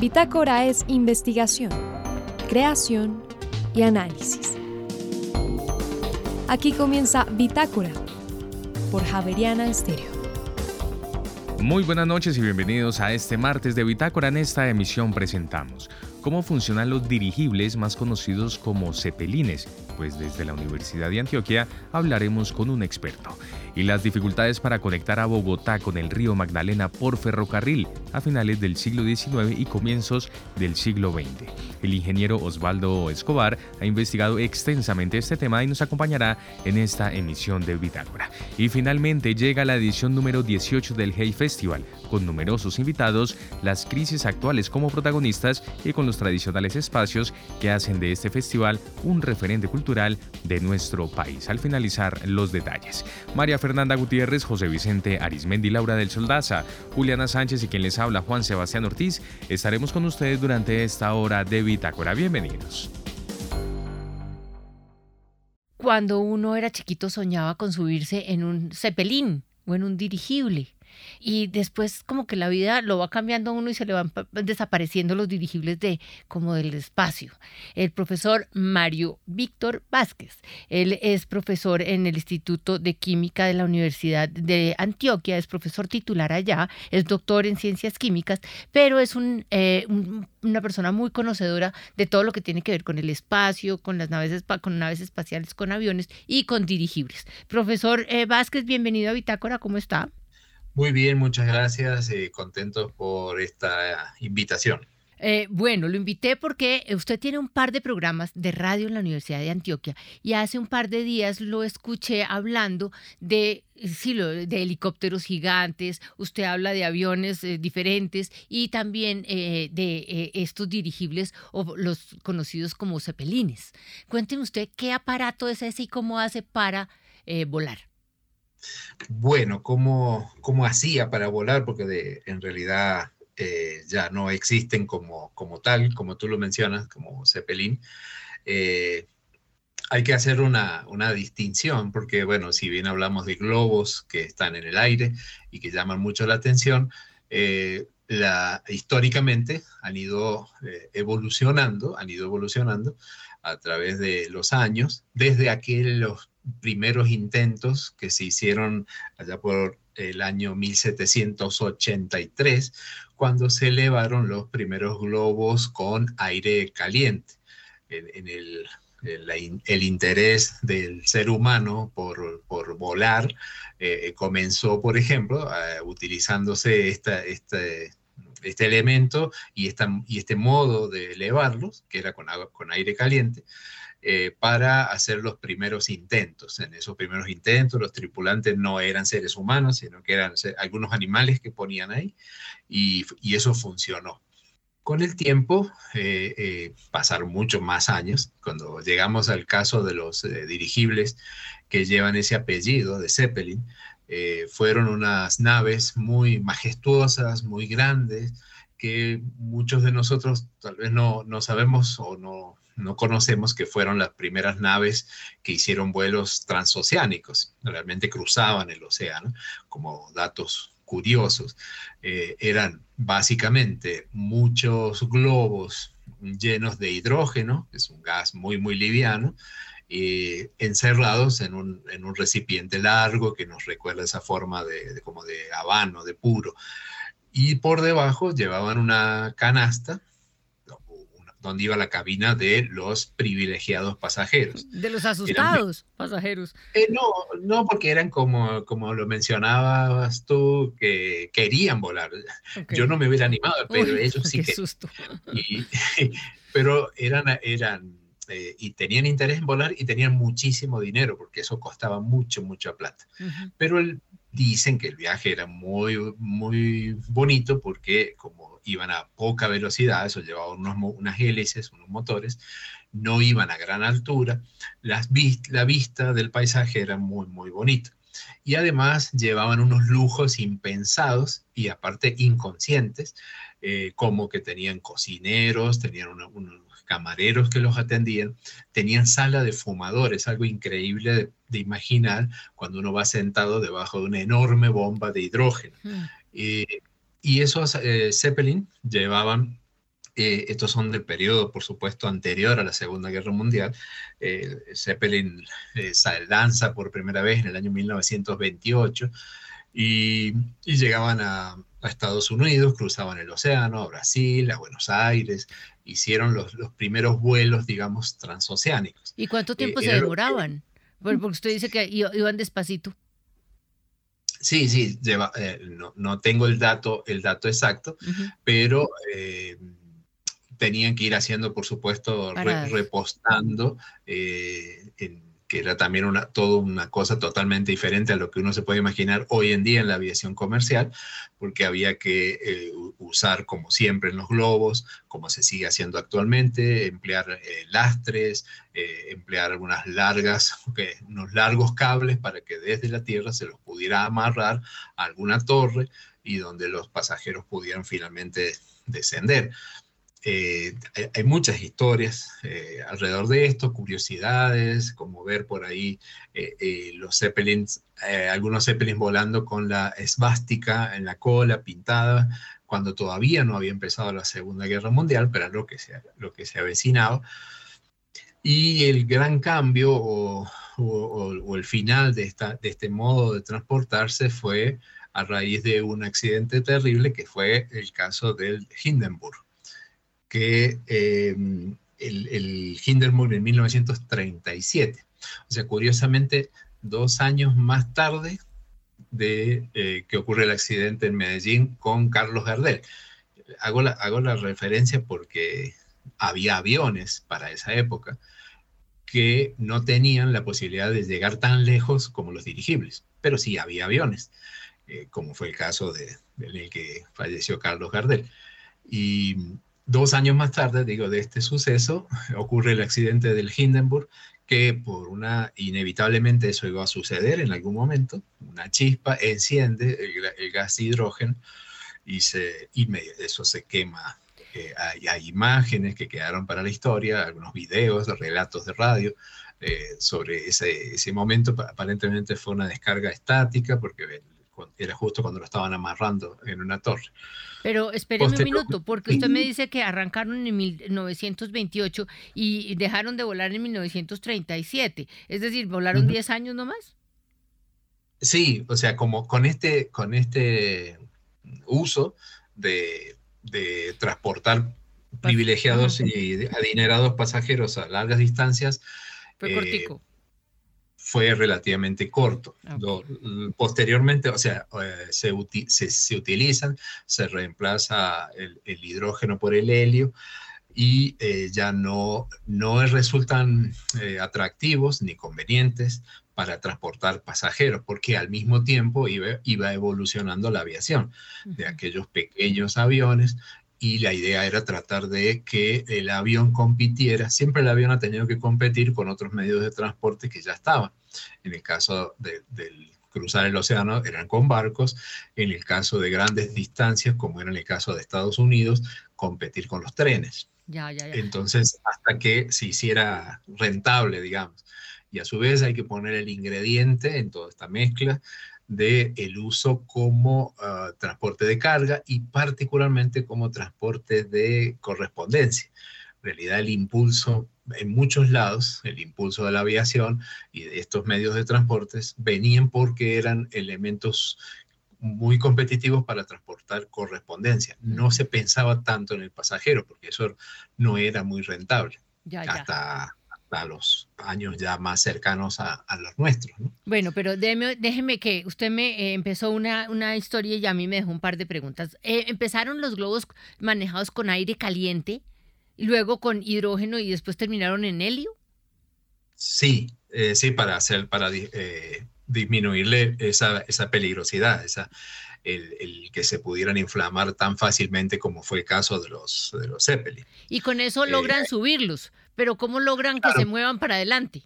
Bitácora es investigación, creación y análisis. Aquí comienza Bitácora por Javeriana Estéreo. Muy buenas noches y bienvenidos a este martes de Bitácora. En esta emisión presentamos cómo funcionan los dirigibles más conocidos como cepelines, pues desde la Universidad de Antioquia hablaremos con un experto y las dificultades para conectar a Bogotá con el río Magdalena por ferrocarril a finales del siglo XIX y comienzos del siglo XX. El ingeniero Osvaldo Escobar ha investigado extensamente este tema y nos acompañará en esta emisión de Bitácora. Y finalmente llega la edición número 18 del Hey Festival, con numerosos invitados, las crisis actuales como protagonistas y con los tradicionales espacios que hacen de este festival un referente cultural de nuestro país. Al finalizar los detalles, María Fernanda Gutiérrez, José Vicente Arismendi, Laura del Soldaza, Juliana Sánchez y quien les habla Juan Sebastián Ortiz, estaremos con ustedes durante esta hora de Bitácora. Bienvenidos. Cuando uno era chiquito soñaba con subirse en un cepelín o en un dirigible y después como que la vida lo va cambiando uno y se le van desapareciendo los dirigibles de como del espacio. El profesor Mario Víctor Vázquez, él es profesor en el Instituto de Química de la Universidad de Antioquia, es profesor titular allá, es doctor en ciencias químicas, pero es eh, una persona muy conocedora de todo lo que tiene que ver con el espacio, con las naves, con naves espaciales, con aviones y con dirigibles. Profesor eh, Vázquez, bienvenido a Bitácora, ¿cómo está? Muy bien, muchas gracias. Eh, contento por esta invitación. Eh, bueno, lo invité porque usted tiene un par de programas de radio en la Universidad de Antioquia y hace un par de días lo escuché hablando de, sí, de helicópteros gigantes, usted habla de aviones eh, diferentes y también de estos dirigibles o los conocidos como cepelines. Cuénteme usted qué aparato es ese y cómo hace para volar. Bueno, ¿cómo, cómo hacía para volar? Porque en realidad eh, ya no existen como, como tal, como tú lo mencionas, como Zeppelin. Eh, hay que hacer una, una, distinción, porque bueno, si bien hablamos de globos que están en el aire y que llaman mucho la atención, eh, históricamente han ido evolucionando, han ido evolucionando a través de los años, desde aquellos primeros intentos que se hicieron allá por el año 1783, cuando se elevaron los primeros globos con aire caliente. En, el, el, interés del ser humano por, por volar eh, comenzó, por ejemplo, utilizándose esta, este, este elemento y, esta, y este modo de elevarlos, que era con, con aire caliente, eh, para hacer los primeros intentos. En esos primeros intentos los tripulantes no eran seres humanos, sino que eran algunos animales que ponían ahí y, eso funcionó. Con el tiempo eh, eh, pasaron muchos más años. Cuando llegamos al caso de los dirigibles que llevan ese apellido de Zeppelin, fueron unas naves muy majestuosas, muy grandes, que muchos de nosotros tal vez no, no sabemos o no, no conocemos que fueron las primeras naves que hicieron vuelos transoceánicos, realmente cruzaban el océano, como datos curiosos. Eh, eran básicamente muchos globos llenos de hidrógeno, es un gas muy, muy liviano, eh, encerrados en un, recipiente largo que nos recuerda esa forma de, como de habano, de puro. Y por debajo llevaban una canasta donde iba la cabina de los privilegiados pasajeros. De los asustados pasajeros. Eh, no, no, porque eran como, como lo mencionabas tú, que querían volar. Yo no me hubiera animado, pero ellos sí qué susto. pero eran, eran eh, y tenían interés en volar y tenían muchísimo dinero, porque eso costaba mucho, mucha plata. Pero dicen que el viaje era muy, muy bonito porque como iban a poca velocidad, eso llevaba unos, unas hélices, unos motores, no iban a gran altura, las, la vista del paisaje era muy, muy bonita. Y además llevaban unos lujos impensados y aparte inconscientes, eh, como que tenían cocineros, tenían unos camareros que los atendían, tenían sala de fumadores, algo increíble de, imaginar cuando uno va sentado debajo de una enorme bomba de hidrógeno. Mm. Eh, y esos eh, Zeppelin llevaban eh, estos son del periodo, por supuesto, anterior a la Segunda Guerra Mundial. Eh, Zeppelin eh, lanza por primera vez en el año 1928 y, llegaban a, Estados Unidos, cruzaban el océano, a Brasil, a Buenos Aires, hicieron los, los primeros vuelos, digamos, transoceánicos. ¿Y cuánto tiempo se demoraban? Porque usted dice que iban despacito. Sí, sí, lleva, no, no, tengo el dato, el dato exacto, pero tenían que ir haciendo, por supuesto, repostando, eh, que era también una, todo una cosa totalmente diferente a lo que uno se puede imaginar hoy en día en la aviación comercial, porque había que eh, usar, como siempre en los globos, como se sigue haciendo actualmente, emplear eh, lastres, emplear algunas largas, unos largos cables para que desde la tierra se los pudiera amarrar a alguna torre y donde los pasajeros pudieran finalmente descender. Eh, hay muchas historias eh, alrededor de esto, curiosidades, como ver por ahí eh, los Zeppelins, algunos Zeppelins volando con la esvástica en la cola pintada, cuando todavía no había empezado la Segunda Guerra Mundial, pero lo que se, lo que se avecinaba. Y el gran cambio o, o el final de, esta, de este modo de transportarse fue a raíz de un accidente terrible que fue el caso del Hindenburg que em, el, el Hindenburg en 1937. O sea, curiosamente, dos años más tarde de eh, que ocurre el accidente en Medellín con Carlos Gardel. Hago la, hago la referencia porque había aviones para esa época que no tenían la posibilidad de llegar tan lejos como los dirigibles, pero sí había aviones, eh, como fue el caso de, del que falleció Carlos Gardel. Y Dos años más tarde, digo, de este suceso, ocurre el accidente del Hindenburg, que por una, inevitablemente eso iba a suceder en algún momento, una chispa enciende el, gas de hidrógeno y, se, y eso se quema. Eh, hay, imágenes que quedaron para la historia, algunos videos, relatos de radio eh, sobre ese, ese momento. Aparentemente fue una descarga estática porque era justo cuando lo estaban amarrando en una torre. Pero espéreme un minuto, porque usted me dice que arrancaron en 1928 y dejaron de volar en 1937. Es decir, ¿volaron 10 años nomás? Sí, o sea, como con este, con este uso de, transportar privilegiados y adinerados pasajeros a largas distancias. Fue cortico fue relativamente corto. posteriormente, o sea, eh, se, se, utilizan, se reemplaza el, hidrógeno por el helio y eh, ya no, no resultan eh, atractivos ni convenientes para transportar pasajeros, porque al mismo tiempo iba, iba evolucionando la aviación, de aquellos pequeños aviones y la idea era tratar de que el avión compitiera. Siempre el avión ha tenido que competir con otros medios de transporte que ya estaban. En el caso de, del cruzar el océano eran con barcos, en el caso de grandes distancias, como era en el caso de Estados Unidos, competir con los trenes. Ya, ya, ya. Entonces, hasta que se hiciera rentable, digamos. Y a su vez hay que poner el ingrediente en toda esta mezcla de el uso como ah, transporte de carga y particularmente como transporte de correspondencia. En realidad el impulso en muchos lados, el impulso de la aviación y de estos medios de transportes venían porque eran elementos muy competitivos para transportar correspondencia. No se pensaba tanto en el pasajero porque eso no era muy rentable. Ya, Hasta a los años ya más cercanos a, los nuestros. Bueno, pero déjeme, que usted me eh, empezó una, una, historia y a mí me dejó un par de preguntas. Eh, ¿Empezaron los globos manejados con aire caliente, y luego con hidrógeno y después terminaron en helio? Sí, eh, sí, para hacer, para disminuirle esa, esa peligrosidad, esa, el, que se pudieran inflamar tan fácilmente como fue el caso de los, de los Zeppelin. Y con eso logran subirlos pero ¿cómo logran que se muevan para adelante?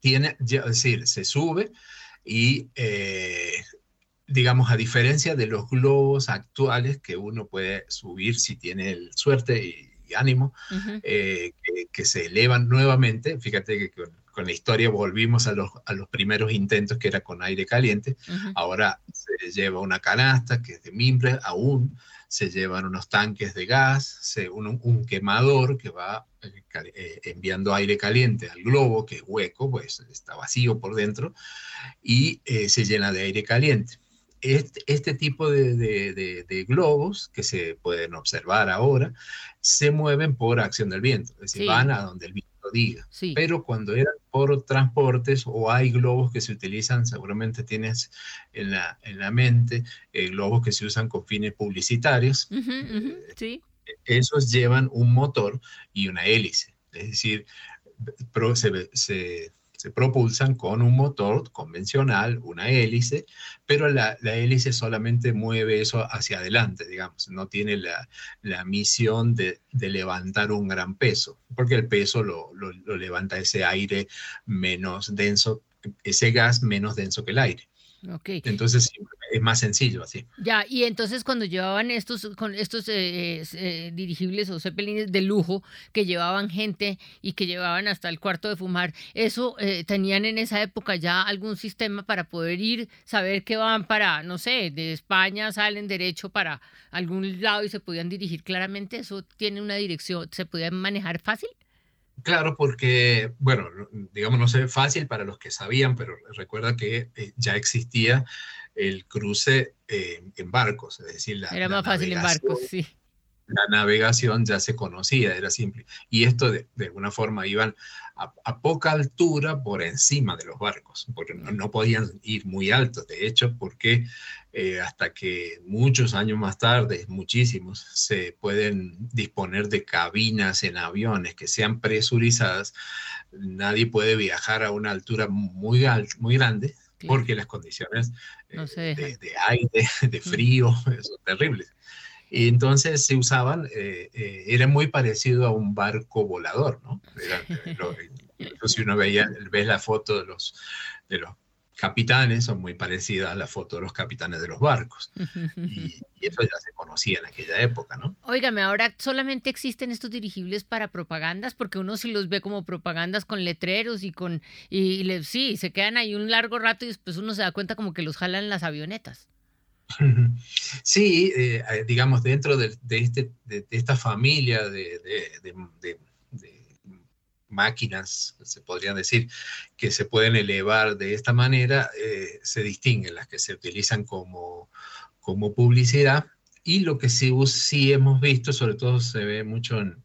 Tiene, es decir, se sube y, eh, digamos, a diferencia de los globos actuales que uno puede subir si tiene suerte y, ánimo, eh, que, se elevan nuevamente, fíjate que con, la historia volvimos a los, a los, primeros intentos que era con aire caliente, ahora se lleva una canasta que es de mimbre aún, se llevan unos tanques de gas, un, quemador que va eh, eh, enviando aire caliente al globo, que es hueco, pues está vacío por dentro, y se llena de aire caliente. Este, este tipo de, globos que se pueden observar ahora se mueven por acción del viento, es decir, van a donde el viento diga. Pero cuando eran por transportes o hay globos que se utilizan, seguramente tienes en la, en la mente eh, globos que se usan con fines publicitarios. Eh, esos llevan un motor y una hélice, es decir, se, se se propulsan con un motor convencional, una hélice, pero la, hélice solamente mueve eso hacia adelante, digamos, no tiene la, misión de, levantar un gran peso, porque el peso lo levanta ese aire menos denso, ese gas menos denso que el aire. Entonces es más sencillo así. Ya, y entonces cuando llevaban estos, con estos eh, eh, dirigibles o zeppelines de lujo que llevaban gente y que llevaban hasta el cuarto de fumar, ¿eso eh, tenían en esa época ya algún sistema para poder ir, saber que van para, no sé, de España salen derecho para algún lado y se podían dirigir claramente? ¿Eso tiene una dirección, se podía manejar fácil? Claro, porque, bueno, digamos, no sé, fácil para los que sabían, pero recuerda que eh, ya existía el cruce eh, en barcos, es decir, la... Era más fácil en barcos, sí. La navegación ya se conocía, era simple. Y esto de, de alguna forma iban a, poca altura por encima de los barcos, porque no, podían ir muy altos, de hecho, porque eh, hasta que muchos años más tarde, muchísimos, se pueden disponer de cabinas en aviones que sean presurizadas, nadie puede viajar a una altura muy, muy grande porque las condiciones eh, de, de, aire, de frío, son terribles. Y entonces se usaban, eh, eh, era muy parecido a un barco volador, ¿no? si uno veía, ve la foto de los, de los capitanes, son muy parecidas a la foto de los capitanes de los barcos. Y, eso ya se conocía en aquella época, ¿no? Óigame, ahora solamente existen estos dirigibles para propagandas, porque uno sí los ve como propagandas con letreros y con, y, sí, se quedan ahí un largo rato y después uno se da cuenta como que los jalan las avionetas. Sí, eh, eh, digamos, dentro de, este, de, esta familia de, máquinas, se podría decir, que se pueden elevar de esta manera, eh, se distinguen las que se utilizan como, como publicidad y lo que sí, sí, hemos visto, sobre todo se ve mucho en,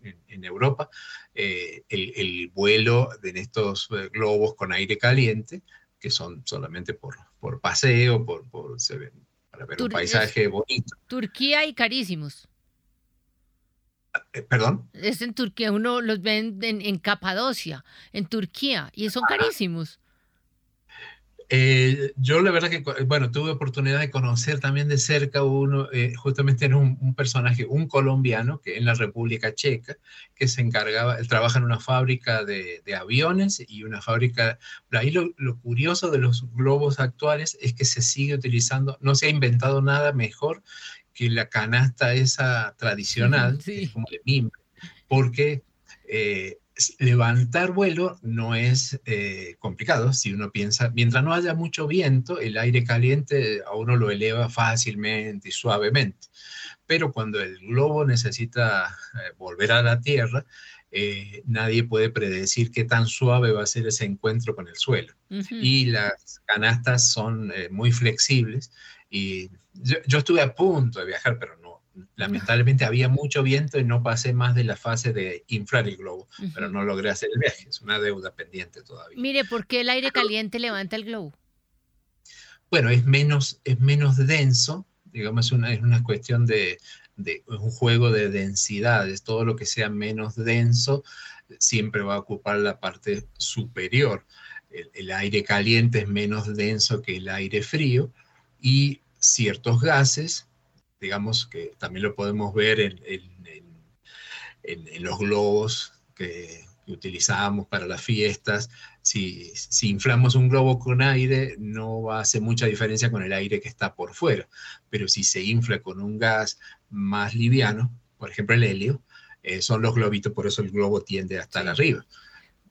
Europa, el, vuelo de estos globos con aire caliente, que son solamente por, por paseo, por, por se ven para ver un paisaje bonito. Turquía y carísimos. Eh, ¿Perdón? Es en Turquía, uno los ve en, Capadocia, en Turquía, y son carísimos. Eh, yo la verdad que, bueno, tuve oportunidad de conocer también de cerca uno, eh, justamente era un, personaje, un colombiano que en la República Checa, que se encargaba, él trabaja en una fábrica de, aviones y una fábrica, ahí lo, curioso de los globos actuales es que se sigue utilizando, no se ha inventado nada mejor que la canasta esa tradicional, como de mimbre, porque... Eh, levantar vuelo no es eh, complicado si uno piensa, mientras no haya mucho viento, el aire caliente a uno lo eleva fácilmente y suavemente. Pero cuando el globo necesita eh, volver a la Tierra, eh, nadie puede predecir qué tan suave va a ser ese encuentro con el suelo. Y las canastas son muy flexibles. Y yo, yo, estuve a punto de viajar, pero no lamentablemente había mucho viento y no pasé más de la fase de inflar el globo, pero no logré hacer el viaje. Es una deuda pendiente todavía. Mire, ¿por qué el aire caliente levanta el globo? Bueno, es menos, es menos denso, digamos, una, es una cuestión de, un juego de densidades. Todo lo que sea menos denso siempre va a ocupar la parte superior. el aire caliente es menos denso que el aire frío y ciertos gases digamos que también lo podemos ver en, los globos que, utilizamos para las fiestas. Si, inflamos un globo con aire, no va a hacer mucha diferencia con el aire que está por fuera, pero si se infla con un gas más liviano, por ejemplo el helio, eh, son los globitos, por eso el globo tiende a estar arriba.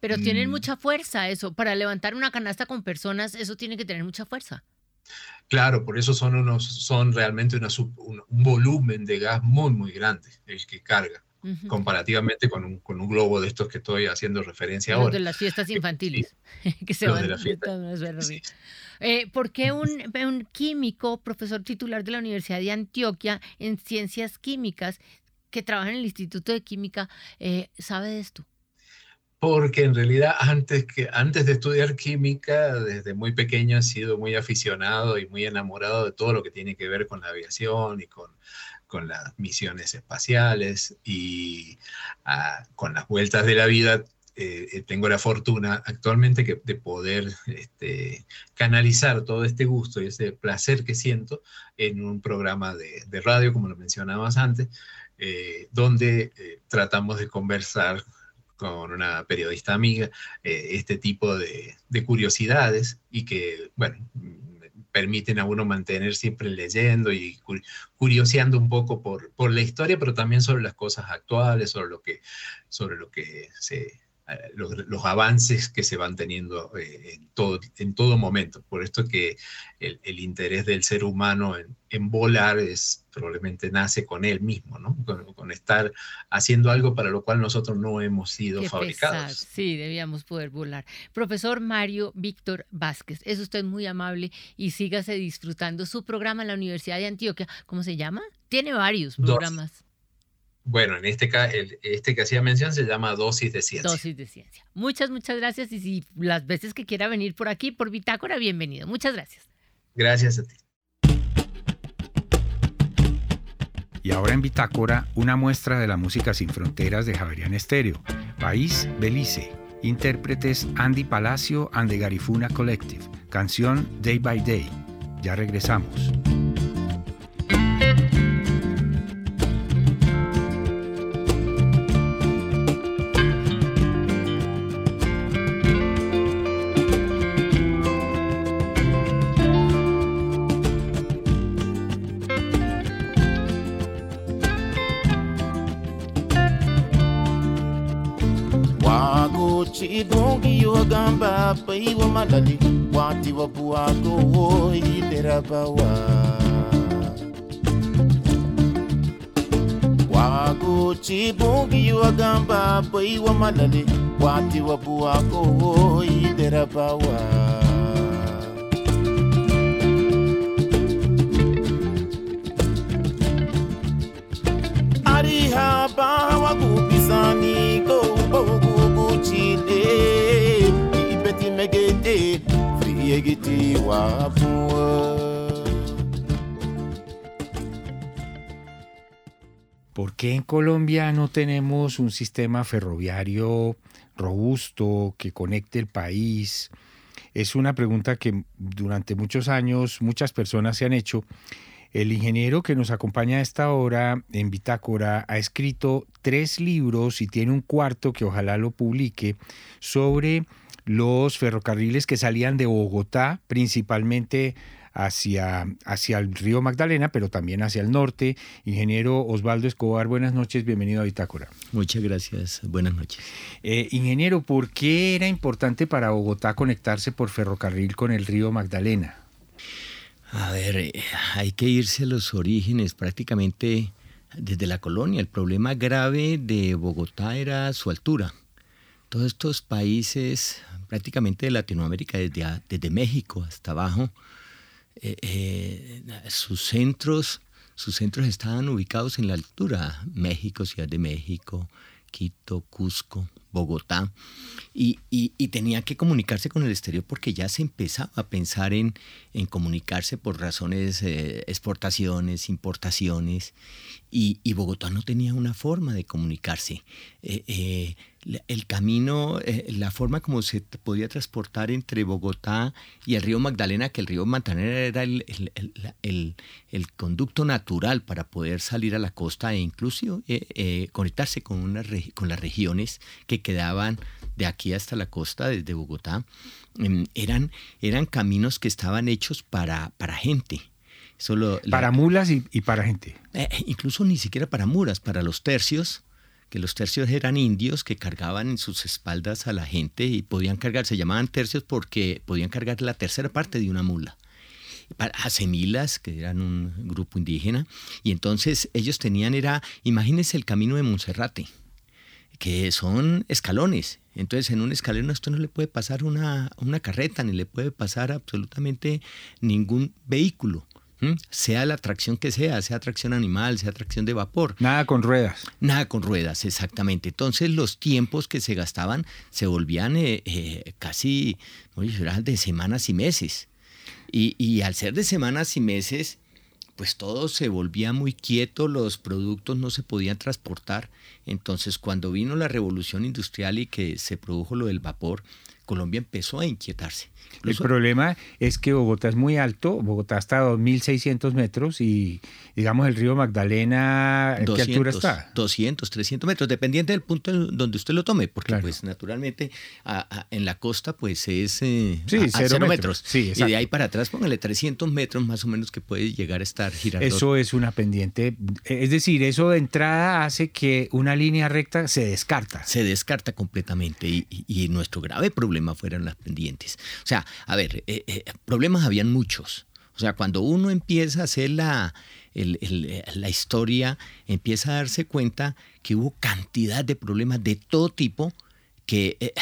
Pero tienen mm. mucha fuerza eso. Para levantar una canasta con personas, eso tiene que tener mucha fuerza. Claro, por eso son, unos, son realmente un, volumen de gas muy, muy grande el que carga, comparativamente con un, con un, globo de estos que estoy haciendo referencia ahora. de las fiestas infantiles, que se van de la fiesta. Eh, ¿Por qué un, un, químico, profesor titular de la Universidad de Antioquia en ciencias químicas, que trabaja en el Instituto de Química, eh, sabe de esto? Porque en realidad antes, que, antes de estudiar química, desde muy pequeño he sido muy aficionado y muy enamorado de todo lo que tiene que ver con la aviación y con, con las misiones espaciales y ah, con las vueltas de la vida. Eh, eh, tengo la fortuna actualmente de poder este, canalizar todo este gusto y ese placer que siento en un programa de, de radio, como lo mencionabas antes, eh, donde tratamos de conversar con una periodista amiga eh, este tipo de, curiosidades y que, bueno, permiten a uno mantener siempre leyendo y curioseando un poco por, por la historia, pero también sobre las cosas actuales, sobre lo que, sobre lo que se, los, avances que se van teniendo eh, en, todo, en todo momento. Por esto que el, interés del ser humano en, volar es, probablemente nace con él mismo, ¿no? Con, estar haciendo algo para lo cual nosotros no hemos sido fabricados. Sí, debíamos poder volar. Profesor Mario Víctor Vázquez, es usted muy amable y sígase disfrutando su programa en la Universidad de Antioquia. ¿Cómo se llama? Tiene varios programas. Bueno, en este, este que hacía mención se llama dosis de ciencia. Dosis de ciencia. Muchas, muchas gracias. Y si las veces que quiera venir por aquí, por Bitácora, bienvenido. Muchas gracias. Gracias a ti. Y ahora en Bitácora, una muestra de la música sin fronteras de Javerian Estéreo. País Belice. Intérpretes Andy Palacio and the Garifuna Collective. Canción Day by Day. Ya regresamos. ndani wati wabuwako wago wakuchibugi wagamba boi wamalale wati idera woilerabawa ¿Por qué en Colombia no tenemos un sistema ferroviario robusto que conecte el país? Es una pregunta que durante muchos años muchas personas se han hecho. El ingeniero que nos acompaña a esta hora en Bitácora ha escrito tres libros y tiene un cuarto que ojalá lo publique sobre los ferrocarriles que salían de Bogotá, principalmente hacia, hacia el río Magdalena, pero también hacia el norte. Ingeniero Osvaldo Escobar, buenas noches, bienvenido a Bitácora. Muchas gracias, buenas noches. Eh, ingeniero, ¿por qué era importante para Bogotá conectarse por ferrocarril con el río Magdalena? A ver, eh, hay que irse a los orígenes prácticamente desde la colonia. El problema grave de Bogotá era su altura. Todos estos países prácticamente de Latinoamérica, desde, desde México hasta abajo, eh, eh, sus centros sus centros estaban ubicados en la altura, México, Ciudad de México, Quito, Cusco, Bogotá, y, tenía que comunicarse con el exterior porque ya se empezaba a pensar en, en comunicarse por razones, eh, exportaciones, importaciones, y, Bogotá no tenía una forma de comunicarse el camino, eh, la forma como se podía transportar entre Bogotá y el río Magdalena, que el río Magdalena era el, conducto natural para poder salir a la costa e incluso eh, eh, conectarse con, una, con las regiones que quedaban de aquí hasta la costa, desde Bogotá, em, eran, eran caminos que estaban hechos para, para gente. Solo para mulas y, y para gente. incluso ni siquiera para mulas, para los tercios que los tercios eran indios que cargaban en sus espaldas a la gente y podían cargar, se llamaban tercios porque podían cargar la tercera parte de una mula. a Semilas, que eran un grupo indígena, y entonces ellos tenían, era, imagínense el camino de Monserrate, que son escalones. Entonces en un escalón a esto no le puede pasar una, una carreta, ni le puede pasar absolutamente ningún vehículo. Sea la atracción que sea, sea tracción animal, sea tracción de vapor. Nada con ruedas. Nada con ruedas, exactamente. Entonces los tiempos que se gastaban se volvían eh, eh, casi de semanas y meses. Y, y, al ser de semanas y meses, pues todo se volvía muy quieto, los productos no se podían transportar. Entonces cuando vino la revolución industrial y que se produjo lo del vapor, Colombia empezó a inquietarse. El problema es que Bogotá es muy alto, Bogotá está a 2.600 metros y digamos el río Magdalena, ¿qué altura está? 200, 300 metros, dependiente del punto en donde usted lo tome, porque pues naturalmente en la costa pues es eh, a, cero, metros. y de ahí para atrás póngale 300 metros más o menos que puede llegar a estar girando. Eso es una pendiente, es decir, eso de entrada hace que una línea recta se descarta. Se descarta completamente y, y nuestro grave problema fueron las pendientes. O sea, a ver, eh, eh, problemas habían muchos. O sea, cuando uno empieza a hacer la, la historia, empieza a darse cuenta que hubo cantidad de problemas de todo tipo que, eh,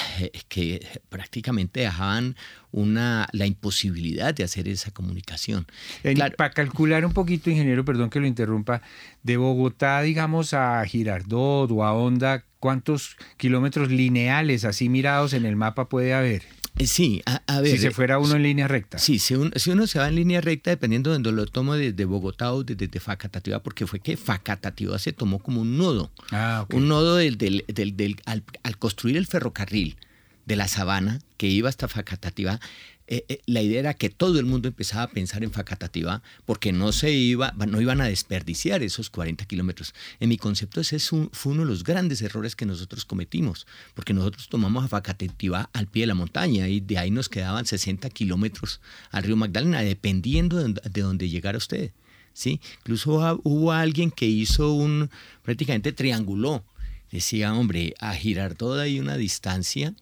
que prácticamente dejaban una, la imposibilidad de hacer esa comunicación. Para calcular un poquito, ingeniero, perdón que lo interrumpa, de Bogotá, digamos, a Girardot o a Honda, ¿cuántos kilómetros lineales así mirados en el mapa puede haber? Eh, sí, a, ver. Si se fuera uno en línea recta. Sí, si uno, si uno se va en línea recta, dependiendo de donde lo tomo desde Bogotá o desde, Facatativa, porque fue que Facatativa se tomó como un nodo. Ah, Un nodo del, del, del, al, al, construir el ferrocarril de la sabana que iba hasta Facatativa, eh, eh, la idea era que todo el mundo empezaba a pensar en Facatativá porque no se iba, no iban a desperdiciar esos 40 kilómetros. En mi concepto ese fue uno de los grandes errores que nosotros cometimos, porque nosotros tomamos a Facatativá al pie de la montaña y de ahí nos quedaban 60 kilómetros al río Magdalena, dependiendo de, de donde llegara usted. ¿sí? Incluso hubo alguien que hizo un, prácticamente trianguló. Decía, hombre, a girar toda hay una distancia,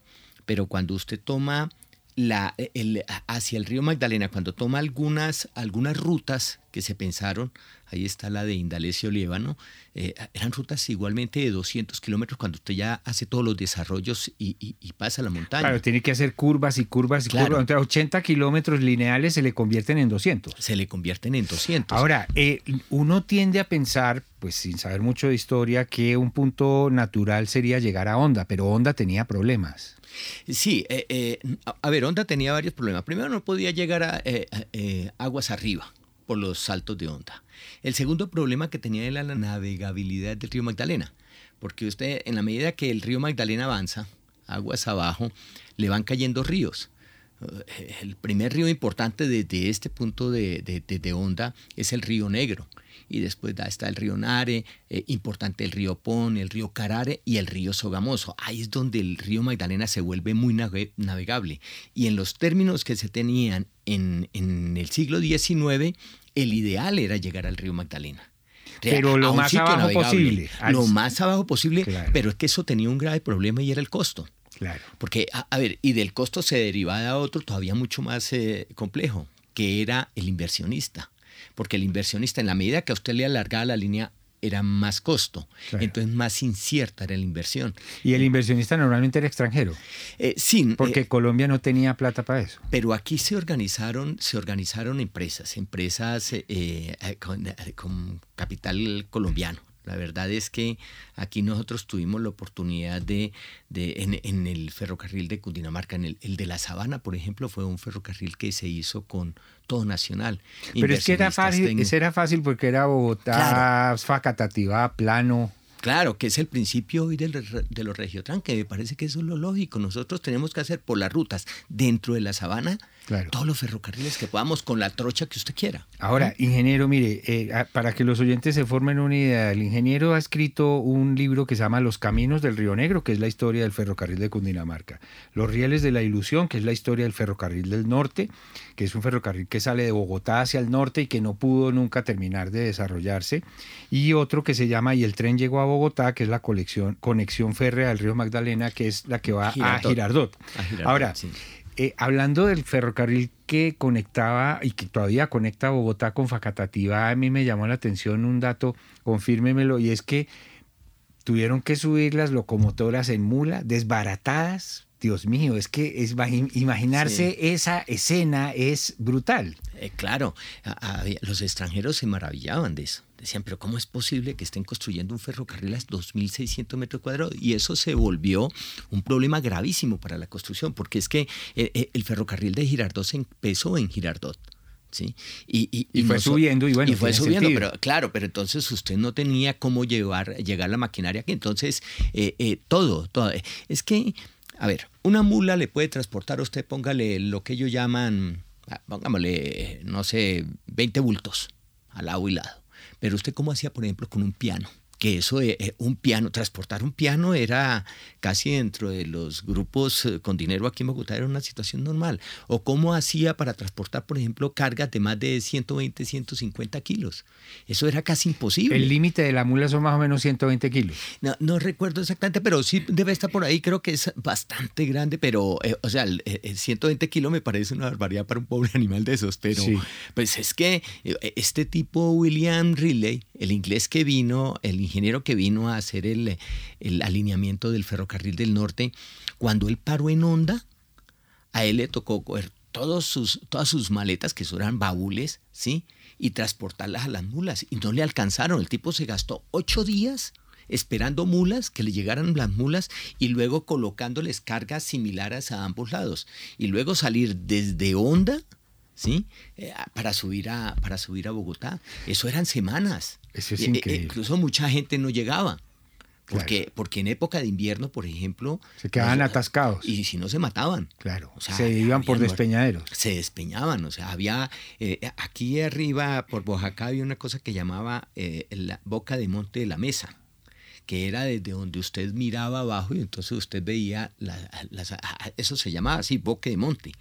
pero cuando usted toma la, el, hacia el río Magdalena, cuando toma algunas, algunas rutas que se pensaron, ahí está la de Indalecio Liébano, eh, eran rutas igualmente de 200 kilómetros cuando usted ya hace todos los desarrollos y, pasa la montaña. Claro, tiene que hacer curvas y curvas y curvas. Entre 80 kilómetros lineales se le convierten en 200. Se le convierten en 200. Ahora, eh, uno tiende a pensar, pues sin saber mucho de historia, que un punto natural sería llegar a Honda, pero Honda tenía problemas. Sí, eh, eh, a ver, Honda tenía varios problemas. Primero, no podía llegar a aguas arriba por los saltos de Honda. El segundo problema que tenía era la navegabilidad del río Magdalena, porque usted, en la medida que el río Magdalena avanza, aguas abajo, le van cayendo ríos. El primer río importante desde este punto de, de, de Honda es el río Negro y después está el río Nare, eh, importante el río Pon, el río Carare y el río Sogamoso. Ahí es donde el río Magdalena se vuelve muy navegable. Y en los términos que se tenían en, el siglo XIX, el ideal era llegar al río Magdalena. Pero lo más abajo posible. Lo más abajo posible, pero es que eso tenía un grave problema y era el costo. Claro. Porque, a, ver, y del costo se derivaba otro todavía mucho más eh, complejo, que era el inversionista porque el inversionista, en la medida que a usted le alargaba la línea, era más costo, entonces más incierta era la inversión. ¿Y el inversionista normalmente era extranjero? Eh, sí. Porque eh, Colombia no tenía plata para eso. Pero aquí se organizaron, se organizaron empresas, empresas eh, con, capital colombiano. La verdad es que aquí nosotros tuvimos la oportunidad de, en, el ferrocarril de Cundinamarca, en el, de la Sabana, por ejemplo, fue un ferrocarril que se hizo con todo nacional. Pero es que era fácil, era fácil porque era Bogotá, facatativa, plano. Claro, que es el principio hoy de, de los regiotran, que me parece que eso es lo lógico. Nosotros tenemos que hacer por las rutas dentro de la sabana todos los ferrocarriles que podamos con la trocha que usted quiera. Ahora, ingeniero, mire, eh, para que los oyentes se formen una idea, el ingeniero ha escrito un libro que se llama Los Caminos del Río Negro, que es la historia del ferrocarril de Cundinamarca. Los Rieles de la Ilusión, que es la historia del ferrocarril del norte, que es un ferrocarril que sale de Bogotá hacia el norte y que no pudo nunca terminar de desarrollarse. Y otro que se llama Y el tren llegó a Bogotá, que es la conexión, conexión férrea del río Magdalena, que es la que va a Girardot. Ahora, eh, hablando del ferrocarril que conectaba y que todavía conecta Bogotá con Facatativá, a mí me llamó la atención un dato, confírmemelo, y es que tuvieron que subir las locomotoras en mula, desbaratadas. Dios mío, es que es, imaginarse esa escena es brutal. Eh, claro, los extranjeros se maravillaban de eso. Decían, pero ¿cómo es posible que estén construyendo un ferrocarril a 2.600 metros cuadrados? Y eso se volvió un problema gravísimo para la construcción, porque es que eh, eh, el ferrocarril de Girardot se empezó en Girardot. ¿Sí? Y, fue subiendo y bueno. Y fue subiendo, pero claro, pero entonces usted no tenía cómo llevar, llegar la maquinaria aquí. Entonces, eh, todo, todo. Es que, a ver, una mula le puede transportar a usted, póngale lo que ellos llaman, ah, pongámosle, no sé, 20 bultos al lado y lado. Pero usted cómo hacía, por ejemplo, con un piano que eso, eh, eh, un piano, transportar un piano era casi dentro de los grupos eh, con dinero aquí en Bogotá, era una situación normal. O cómo hacía para transportar, por ejemplo, cargas de más de 120, 150 kilos. Eso era casi imposible. El límite de la mula son más o menos 120 kilos. No, no recuerdo exactamente, pero sí debe estar por ahí. Creo que es bastante grande, pero, o sea, el, 120 kilos me parece una barbaridad para un pobre animal de esos. Pero, pues es que este tipo, William Riley, el inglés que vino, el ingeniero que vino a hacer el, alineamiento del ferrocarril del norte, cuando él paró en Honda, a él le tocó coger todos sus, todas sus maletas, que eran baúles, ¿sí? Y transportarlas a las mulas. Y no le alcanzaron. El tipo se gastó ocho días esperando mulas, que le llegaran las mulas y luego colocándoles cargas similares a ambos lados. Y luego salir desde Honda, ¿sí? Eh, para, subir a, para subir a Bogotá. Eso eran semanas. Eso es eh, eh, increíble. incluso mucha gente no llegaba. Porque, porque en época de invierno, por ejemplo... Se quedaban atascados. Y si no, se mataban. Claro, se iban por despeñaderos. Se despeñaban, o sea, había... aquí arriba, por Oaxaca, había una cosa que llamaba la boca de monte de la mesa que era desde donde usted miraba abajo y entonces usted veía, eso se llamaba así, boque de monte.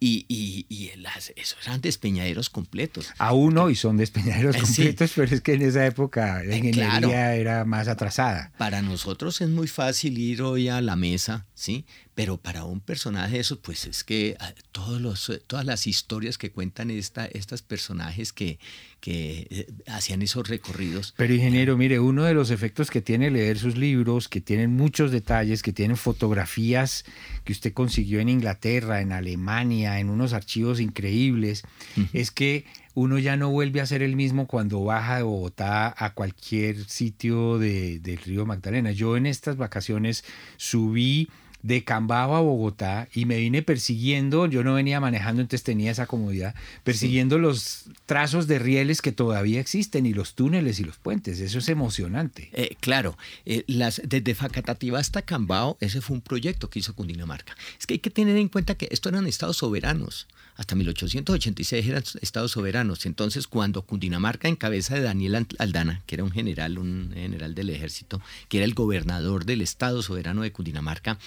Y, y, y las, esos eran despeñaderos completos. Aún hoy son despeñaderos eh, completos, pero es que en esa época la eh, ingeniería era más atrasada. Para nosotros es muy fácil ir hoy a la mesa, ¿sí? Pero para un personaje de esos, pues es que ah, todos los, eh, todas las historias que cuentan esta, estos personajes que, que eh, hacían esos recorridos. Pero ingeniero, mire, uno de los efectos que tiene leer sus libros, que tienen muchos detalles, que tienen fotografías que usted consiguió en Inglaterra, en Alemania, en unos archivos increíbles, es que uno ya no vuelve a ser el mismo cuando baja de Bogotá a cualquier sitio de, del río Magdalena. Yo en estas vacaciones subí de Cambao a Bogotá y me vine persiguiendo, yo no venía manejando, entonces tenía esa comodidad, persiguiendo los trazos de rieles que todavía existen y los túneles y los puentes. Eso es emocionante. Eh, claro, eh, las, desde Facatativa hasta Cambao, ese fue un proyecto que hizo Cundinamarca. Es que hay que tener en cuenta que estos eran estados soberanos hasta 1886 eran estados soberanos. Entonces, cuando Cundinamarca, en cabeza de Daniel Aldana, que era un general, un general del ejército, que era el gobernador del estado soberano de Cundinamarca,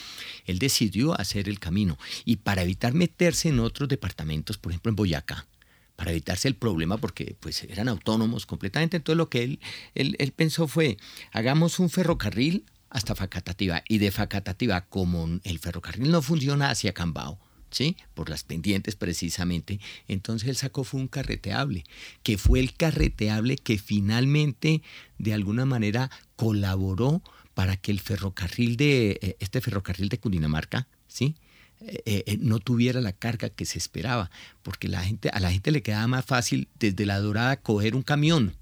él decidió hacer el camino. Y para evitar meterse en otros departamentos, por ejemplo en Boyacá, para evitarse el problema porque pues eran autónomos completamente. Entonces lo que él, él, él pensó fue, hagamos un ferrocarril hasta Facatativa y de Facatativa, como el ferrocarril no funciona hacia Cambao, ¿sí? Por las pendientes precisamente. Entonces él sacó fue un carreteable, que fue el carreteable que finalmente de alguna manera colaboró para que el ferrocarril de eh, este ferrocarril de Cundinamarca, ¿sí? Eh, eh, no tuviera la carga que se esperaba, porque la gente, a la gente le quedaba más fácil desde la Dorada coger un camión,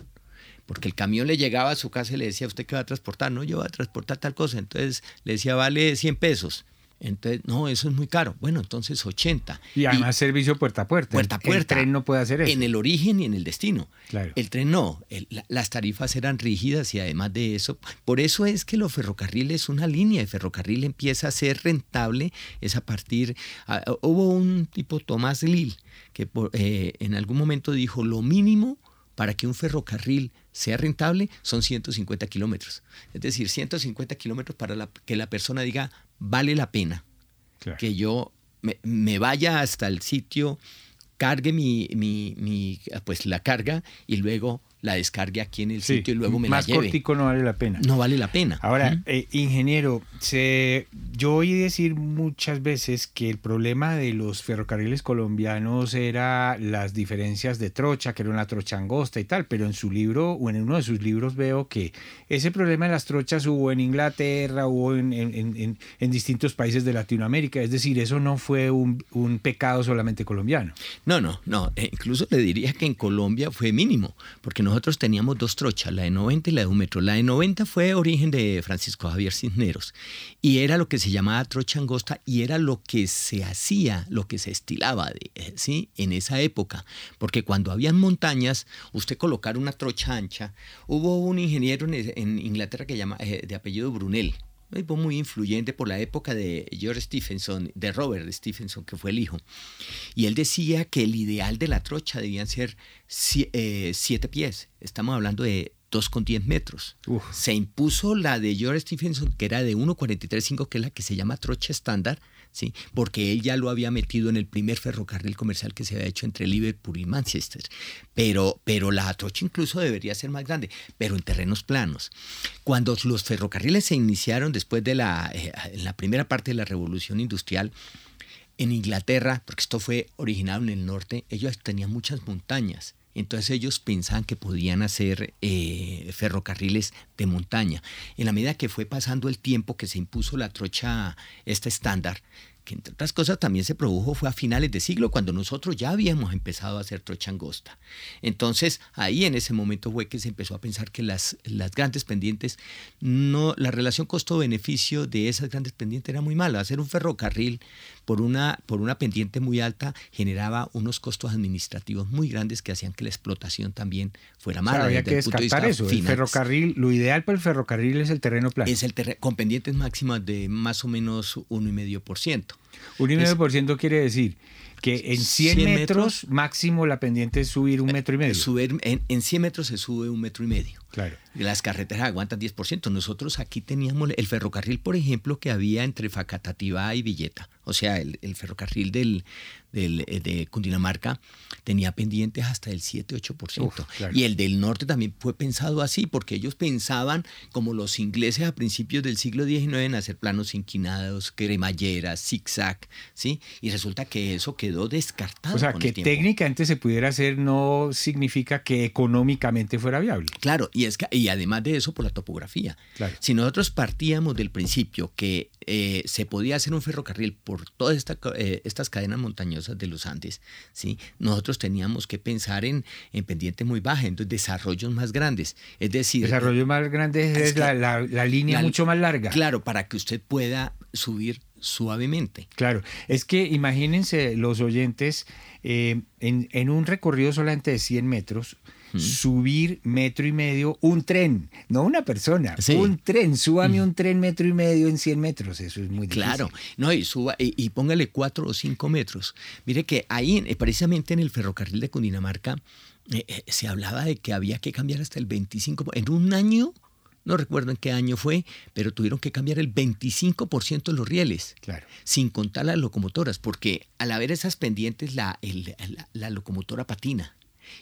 porque el camión le llegaba a su casa y le decía, ¿usted qué va a transportar? No, yo voy a transportar tal cosa. Entonces le decía, vale 100 pesos. Entonces, no, eso es muy caro. Bueno, entonces 80. Y además servicio puerta a puerta. Puerta a puerta. El tren no puede hacer eso. En el origen y en el destino. Claro. El tren no. las tarifas eran rígidas y además de eso, por eso es que los ferrocarriles, una línea de ferrocarril empieza a ser rentable, es a partir, hubo un tipo, Tomás Lil, que eh, en algún momento dijo, lo mínimo para que un ferrocarril sea rentable son 150 kilómetros. Es decir, 150 kilómetros para que la persona diga, vale la pena que yo me, vaya hasta el sitio, cargue mi, mi, pues la carga y luego la descargue aquí en el sitio y luego me la lleve. Más cortico no vale la pena. No vale la pena. Ahora, eh, ingeniero, se yo oí decir muchas veces que el problema de los ferrocarriles colombianos era las diferencias de trocha, que era una trocha angosta y tal, pero en su libro o en uno de sus libros veo que ese problema de las trochas hubo en Inglaterra, hubo en, en, en, distintos países de Latinoamérica, es decir, eso no fue un, un pecado solamente colombiano. No, no, no, e incluso le diría que en Colombia fue mínimo, porque nosotros teníamos dos trochas, la de 90 y la de un metro. La de 90 fue origen de Francisco Javier Cisneros y era lo que se llamaba trocha angosta y era lo que se hacía, lo que se estilaba de, ¿sí? en esa época. Porque cuando habían montañas, usted colocar una trocha ancha, hubo un ingeniero en, Inglaterra que llama, eh, de apellido Brunel, un muy influyente por la época de George Stephenson, de Robert Stephenson, que fue el hijo. Y él decía que el ideal de la trocha debían ser eh, siete pies. Estamos hablando de 2,10 metros. Se impuso la de George Stephenson, que era de 1,43,5, que es la que se llama trocha estándar, ¿sí? porque él ya lo había metido en el primer ferrocarril comercial que se había hecho entre Liverpool y Manchester. Pero, pero la trocha incluso debería ser más grande, pero en terrenos planos. Cuando los ferrocarriles se iniciaron después de la, eh, la primera parte de la revolución industrial, en Inglaterra, porque esto fue originado en el norte, ellos tenían muchas montañas entonces ellos pensaban que podían hacer eh, ferrocarriles de montaña. En la medida que fue pasando el tiempo que se impuso la trocha, esta estándar, que entre otras cosas también se produjo fue a finales de siglo, cuando nosotros ya habíamos empezado a hacer trocha angosta. Entonces, ahí en ese momento fue que se empezó a pensar que las, las grandes pendientes, no, la relación costo-beneficio de esas grandes pendientes era muy mala. Hacer un ferrocarril por una, por una pendiente muy alta generaba unos costos administrativos muy grandes que hacían que la explotación también fuera mala. había que descartar eso. El ferrocarril, lo ideal para el ferrocarril es el terreno plano. Es el terreno, con pendientes máximas de más o menos 1,5%. Un y medio por ciento quiere decir que en 100, metros, máximo la pendiente es subir un metro y medio. Subir, en, en 100 metros se sube un metro y medio. Claro. Las carreteras aguantan 10%. Nosotros aquí teníamos el ferrocarril, por ejemplo, que había entre Facatativá y Villeta. O sea, el, ferrocarril del, eh, de Cundinamarca tenía pendientes hasta el 7-8%. Y el del norte también fue pensado así, porque ellos pensaban, como los ingleses a principios del siglo XIX, en hacer planos inclinados, cremalleras, zigzag, ¿sí? Y resulta que eso quedó descartado. O sea, que técnicamente se pudiera hacer no significa que económicamente fuera viable. Claro, y, es y además de eso, por la topografía. Si nosotros partíamos del principio que eh, se podía hacer un ferrocarril por todas eh, estas cadenas montañosas de los Andes, ¿sí? nosotros teníamos que pensar en, en pendientes muy bajas, entonces desarrollos más grandes. Es decir... Desarrollos más grandes es, la, línea mucho más larga. Claro, para que usted pueda subir suavemente. Claro, es que imagínense los oyentes eh, en, en, un recorrido solamente de 100 metros, subir metro y medio un tren, no una persona, un tren, súbame un tren metro y medio en 100 metros, eso es muy difícil. Claro, no, y, suba, y, póngale cuatro o cinco metros. Mire que ahí, precisamente en el ferrocarril de Cundinamarca, eh, eh, se hablaba de que había que cambiar hasta el 25%, en un año no recuerdo en qué año fue, pero tuvieron que cambiar el 25% de los rieles, claro. sin contar las locomotoras, porque al haber esas pendientes la, la locomotora patina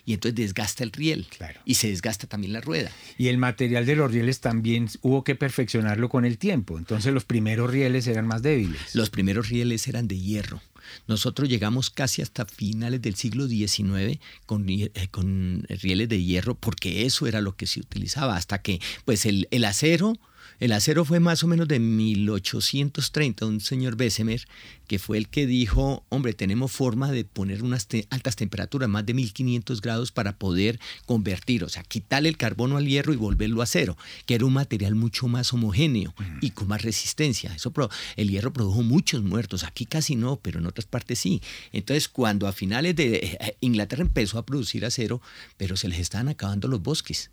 y entonces desgasta el riel y se desgasta también la rueda. Y el material de los rieles también hubo que perfeccionarlo con el tiempo, entonces los primeros rieles eran más débiles. Los primeros rieles eran de hierro. Nosotros llegamos casi hasta finales del siglo XIX con, eh, con rieles de hierro porque eso era lo que se utilizaba, hasta que pues el, el acero el acero fue más o menos de 1830, un señor Bessemer, que fue el que dijo, hombre, tenemos forma de poner unas altas temperaturas, más de 1500 grados, para poder convertir, o sea, quitarle el carbono al hierro y volverlo a acero, que era un material mucho más homogéneo y con más resistencia. Eso el hierro produjo muchos muertos, aquí casi no, pero en otras partes sí. Entonces, cuando a finales de eh, Inglaterra empezó a producir acero, pero se les estaban acabando los bosques.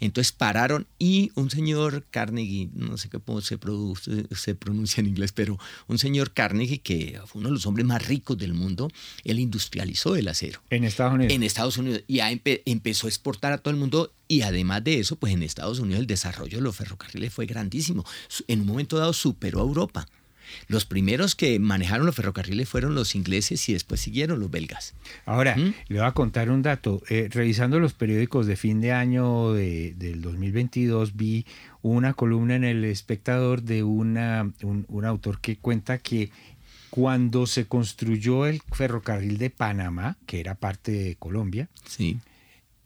Entonces pararon y un señor Carnegie, no sé cómo se, produce, se pronuncia en inglés, pero un señor Carnegie, que fue uno de los hombres más ricos del mundo, él industrializó el acero. En Estados Unidos. En Estados Unidos. Y empezó a exportar a todo el mundo. Y además de eso, pues en Estados Unidos el desarrollo de los ferrocarriles fue grandísimo. En un momento dado superó a Europa. Los primeros que manejaron los ferrocarriles fueron los ingleses y después siguieron los belgas. Ahora, ¿Mm? le voy a contar un dato. Eh, revisando los periódicos de fin de año del 2022, vi una columna en El Espectador de una, un, autor que cuenta que cuando se construyó el ferrocarril de Panamá, que era parte de Colombia, sí.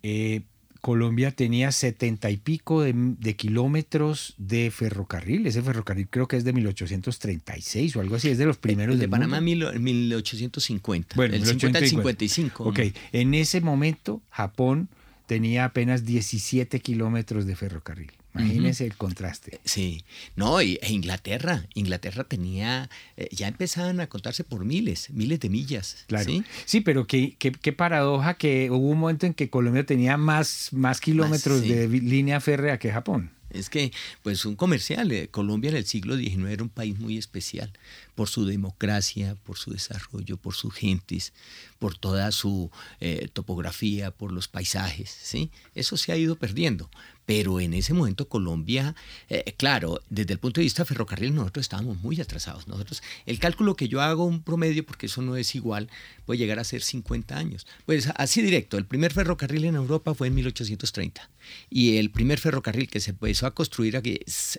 Eh, Colombia tenía setenta y pico de, kilómetros de ferrocarril. Ese ferrocarril creo que es de 1836 o algo así, es de los primeros de Panamá en 1850. Bueno, el 50 al 55. Ok, en ese momento Japón tenía apenas 17 kilómetros de ferrocarril. Imagínense el contraste. Sí, no, y, e Inglaterra, Inglaterra tenía, eh, ya empezaban a contarse por miles, miles de millas. Claro. Sí, pero qué, qué, paradoja que hubo un momento en que Colombia tenía más, más kilómetros de línea férrea que Japón. Es que, pues, un comercial. Eh, Colombia en el siglo XIX era un país muy especial por su democracia, por su desarrollo, por sus gentes, por toda su eh, topografía, por los paisajes. ¿sí? Eso se ha ido perdiendo. Pero en ese momento Colombia, eh, claro, desde el punto de vista ferrocarril nosotros estábamos muy atrasados. Nosotros, el cálculo que yo hago, un promedio, porque eso no es igual, puede llegar a ser 50 años. Pues así directo, el primer ferrocarril en Europa fue en 1830 y el primer ferrocarril que se empezó a construir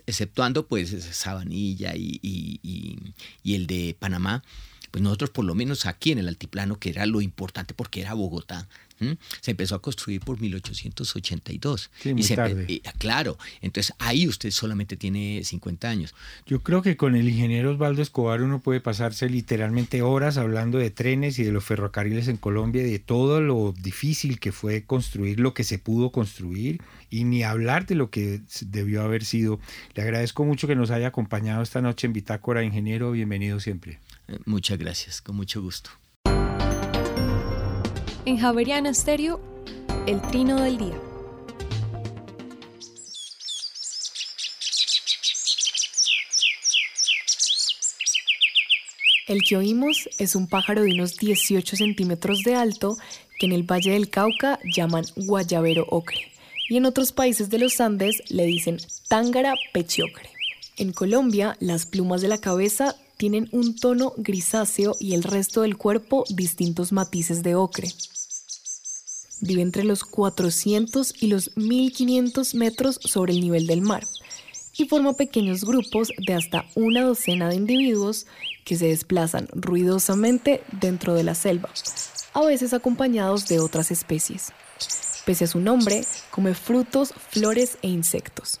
exceptuando pues Sabanilla y, y el de Panamá, pues nosotros por lo menos aquí en el altiplano, que era lo importante porque era Bogotá, se empezó a construir por 1882. Sí, muy y tarde. claro, entonces ahí usted solamente tiene 50 años. Yo creo que con el ingeniero Osvaldo Escobar uno puede pasarse literalmente horas hablando de trenes y de los ferrocarriles en Colombia, de todo lo difícil que fue construir lo que se pudo construir y ni hablar de lo que debió haber sido. Le agradezco mucho que nos haya acompañado esta noche en Bitácora, ingeniero, bienvenido siempre. Eh, muchas gracias, con mucho gusto. En Javeriana Stereo, el trino del día. El que oímos es un pájaro de unos 18 centímetros de alto que en el Valle del Cauca llaman guayabero ocre y en otros países de los Andes le dicen tángara pechiocre. En Colombia, las plumas de la cabeza tienen un tono grisáceo y el resto del cuerpo distintos matices de ocre. Vive entre los 400 y los 1500 metros sobre el nivel del mar y forma pequeños grupos de hasta una docena de individuos que se desplazan ruidosamente dentro de la selva, a veces acompañados de otras especies. Pese a su nombre, come frutos, flores e insectos.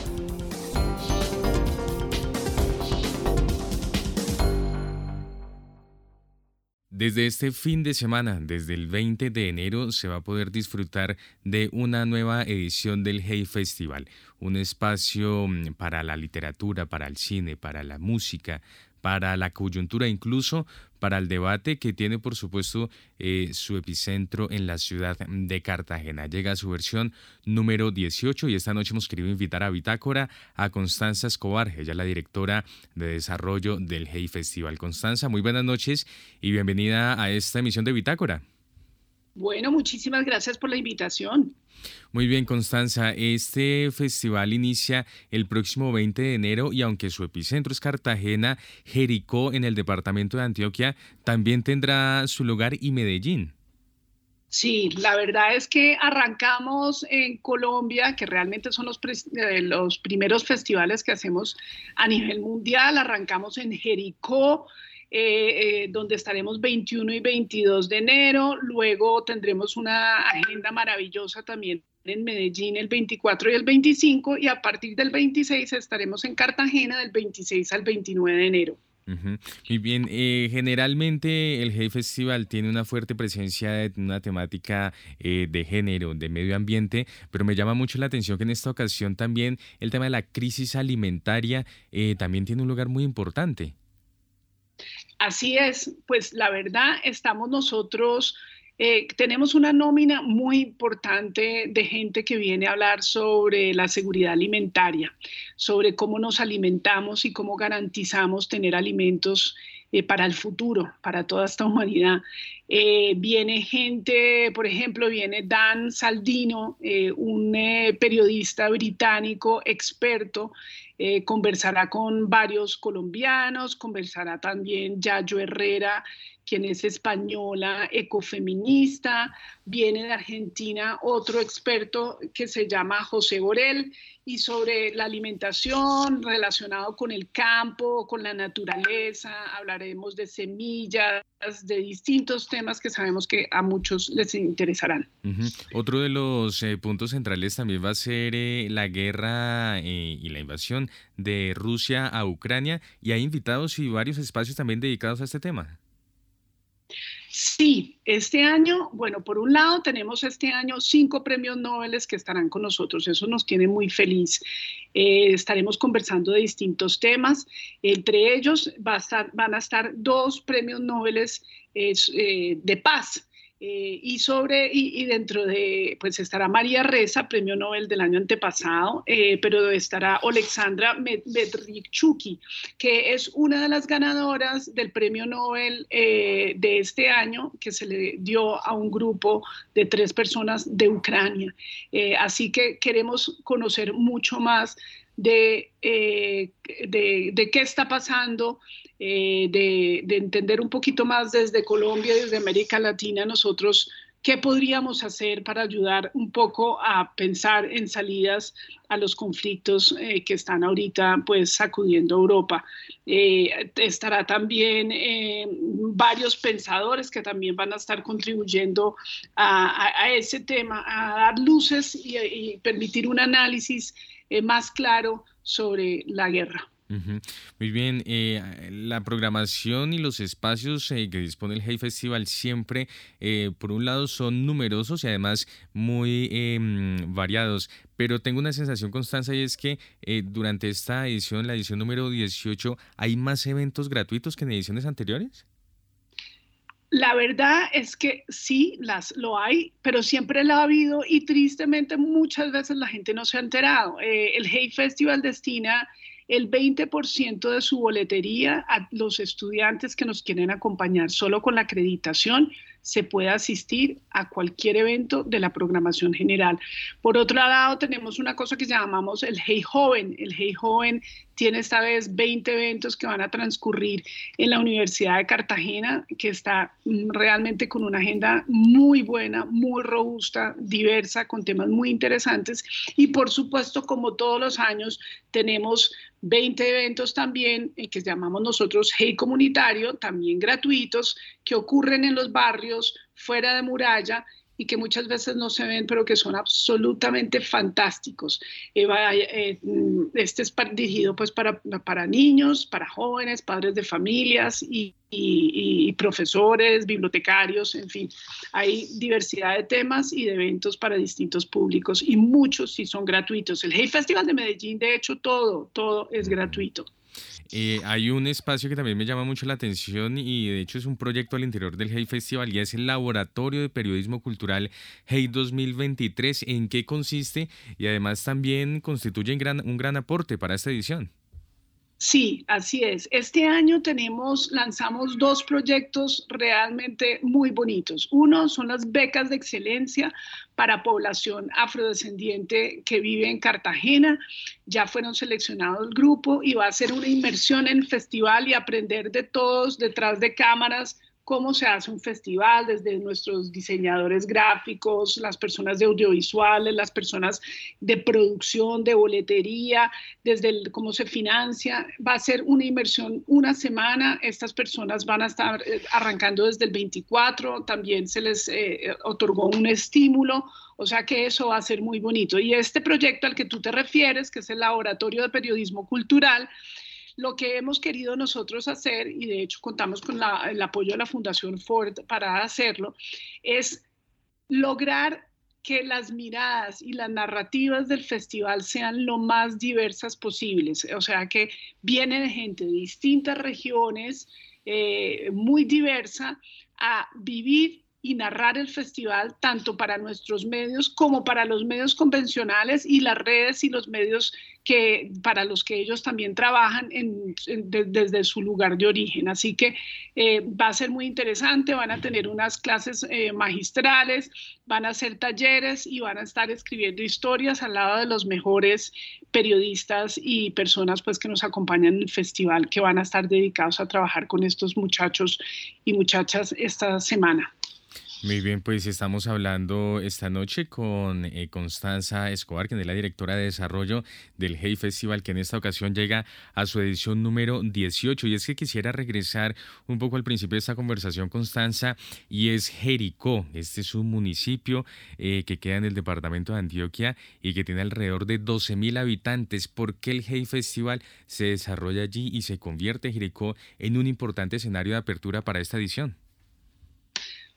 Desde este fin de semana, desde el 20 de enero, se va a poder disfrutar de una nueva edición del Hey Festival, un espacio mm, para la literatura, para el cine, para la música, para la coyuntura, incluso para el debate que tiene, por supuesto, eh, su epicentro en la ciudad de Cartagena. Llega su versión número 18 y esta noche hemos querido invitar a Bitácora a Constanza Escobar, ella la directora de desarrollo del Hey Festival. Constanza, muy buenas noches y bienvenida a esta emisión de Bitácora. Bueno, muchísimas gracias por la invitación. Muy bien, Constanza. Este festival inicia el próximo 20 de enero y aunque su epicentro es Cartagena, Jericó en el departamento de Antioquia también tendrá su lugar y Medellín. Sí, la verdad es que arrancamos en Colombia, que realmente son los, eh, los primeros festivales que hacemos a nivel mundial. Arrancamos en Jericó, eh, eh, donde estaremos 21 y 22 de enero. Luego tendremos una agenda maravillosa también en Medellín el 24 y el 25 y a partir del 26 estaremos en Cartagena del 26 al 29 de enero. Muy bien, eh, generalmente el Hey Festival tiene una fuerte presencia de una temática de género, de medio ambiente, pero me llama mucho la atención que en esta ocasión también el tema de la crisis alimentaria también tiene un lugar muy importante. Así es, pues la verdad estamos nosotros eh, tenemos una nómina muy importante de gente que viene a hablar sobre la seguridad alimentaria, sobre cómo nos alimentamos y cómo garantizamos tener alimentos eh, para el futuro, para toda esta humanidad. Eh, viene gente, por ejemplo, viene Dan Saldino, un periodista británico experto conversará con varios colombianos, conversará también Yayo Herrera, quien es española, ecofeminista, viene de Argentina otro experto que se llama José Borel, y sobre la alimentación relacionado con el campo, con la naturaleza, hablaremos de semillas, de distintos temas que sabemos que a muchos les interesarán. Otro de los eh, puntos centrales también va a ser eh, la guerra eh, y la invasión de Rusia a Ucrania, y hay invitados y varios espacios también dedicados a este tema. Sí, este año, bueno, por un lado tenemos este año cinco premios Nobel que estarán con nosotros, eso nos tiene muy feliz. Eh, estaremos conversando de distintos temas, entre ellos van a estar dos premios Nobel eh, de paz. Eh, y sobre, y, dentro de, pues estará María Reza, premio Nobel del año antepasado, eh, pero estará Alexandra Medrichuki, que es una de las ganadoras del premio Nobel eh, de este año, que se le dio a un grupo de tres personas de Ucrania. así que queremos conocer mucho más de, de, de, qué está pasando eh, de, entender un poquito más desde Colombia, desde América Latina, nosotros qué podríamos hacer para ayudar un poco a pensar en salidas a los conflictos eh, que están ahorita pues sacudiendo Europa. Eh, estará también varios pensadores que también van a estar contribuyendo a, ese tema, a dar luces y permitir un análisis más claro sobre la guerra. Muy bien, eh, la programación y los espacios eh, que dispone el Hey Festival siempre, eh, por un lado, son numerosos y además muy em, variados, pero tengo una sensación constante y es que durante esta edición, la edición número 18, ¿hay más eventos gratuitos que en ediciones anteriores? La verdad es que sí, las, lo hay, pero siempre lo ha habido y tristemente muchas veces la gente no se ha enterado. el Hey Festival destina el 20% de su boletería a los estudiantes que nos quieren acompañar solo con la acreditación se puede asistir a cualquier evento de la programación general. Por otro lado, tenemos una cosa que llamamos el Hey Joven. El Hey Joven tiene esta vez 20 eventos que van a transcurrir en la Universidad de Cartagena, que está mm, realmente con una agenda muy buena, muy robusta, diversa, con temas muy interesantes. Y por supuesto, como todos los años, tenemos 20 eventos también eh, que llamamos nosotros Hey Comunitario, también gratuitos, que ocurren en los barrios fuera de muralla y que muchas veces no se ven, pero que son absolutamente fantásticos. Eh, eh, este es dirigido pues para, para niños, para jóvenes, padres de familias y, y, profesores, bibliotecarios, en fin. Hay diversidad de temas y de eventos para distintos públicos y muchos sí son gratuitos. El Hey Festival de Medellín, de hecho, todo, todo es gratuito. Eh, hay un espacio que también me llama mucho la atención y de hecho es un proyecto al interior del Hey Festival y es el Laboratorio de Periodismo Cultural Hey 2023. ¿En qué consiste? Y además también constituye gran, un gran aporte para esta edición. Sí, así es. Este año tenemos, lanzamos dos proyectos realmente muy bonitos. Uno son las becas de excelencia para población afrodescendiente que vive en Cartagena. Ya fueron seleccionados el grupo y va a ser una inmersión en el festival y aprender de todos detrás de cámaras cómo se hace un festival, desde nuestros diseñadores gráficos, las personas de audiovisuales, las personas de producción, de boletería, desde cómo se financia. Va a ser una inversión una semana. Estas personas van a estar eh, arrancando desde el 24. También se les eh, otorgó un estímulo. O sea que eso va a ser muy bonito. Y este proyecto al que tú te refieres, que es el Laboratorio de Periodismo Cultural, lo que hemos querido nosotros hacer, y de hecho contamos con el apoyo de la Fundación Ford para hacerlo, es lograr que las miradas y las narrativas del festival sean lo más diversas posibles. O sea, que viene gente de distintas regiones, muy diversa a vivir y narrar el festival tanto para nuestros medios como para los medios convencionales y las redes y los medios que para los que ellos también trabajan desde su lugar de origen. Así que eh, va a ser muy interesante, van a tener unas clases eh, magistrales, van a hacer talleres y van a estar escribiendo historias al lado de los mejores periodistas y personas pues que nos acompañan en el festival que van a estar dedicados a trabajar con estos muchachos y muchachas esta semana. Muy bien, pues estamos hablando esta noche con eh, Constanza Escobar, quien es la directora de desarrollo del Hey Festival, que en esta ocasión llega a su edición número 18. Y es que quisiera regresar un poco al principio de esta conversación, Constanza, y es Jericó. Este es un municipio eh, que queda en el departamento de Antioquia y que tiene alrededor de 12 mil habitantes. ¿Por qué el Hey Festival se desarrolla allí y se convierte Jericó en un importante escenario de apertura para esta edición?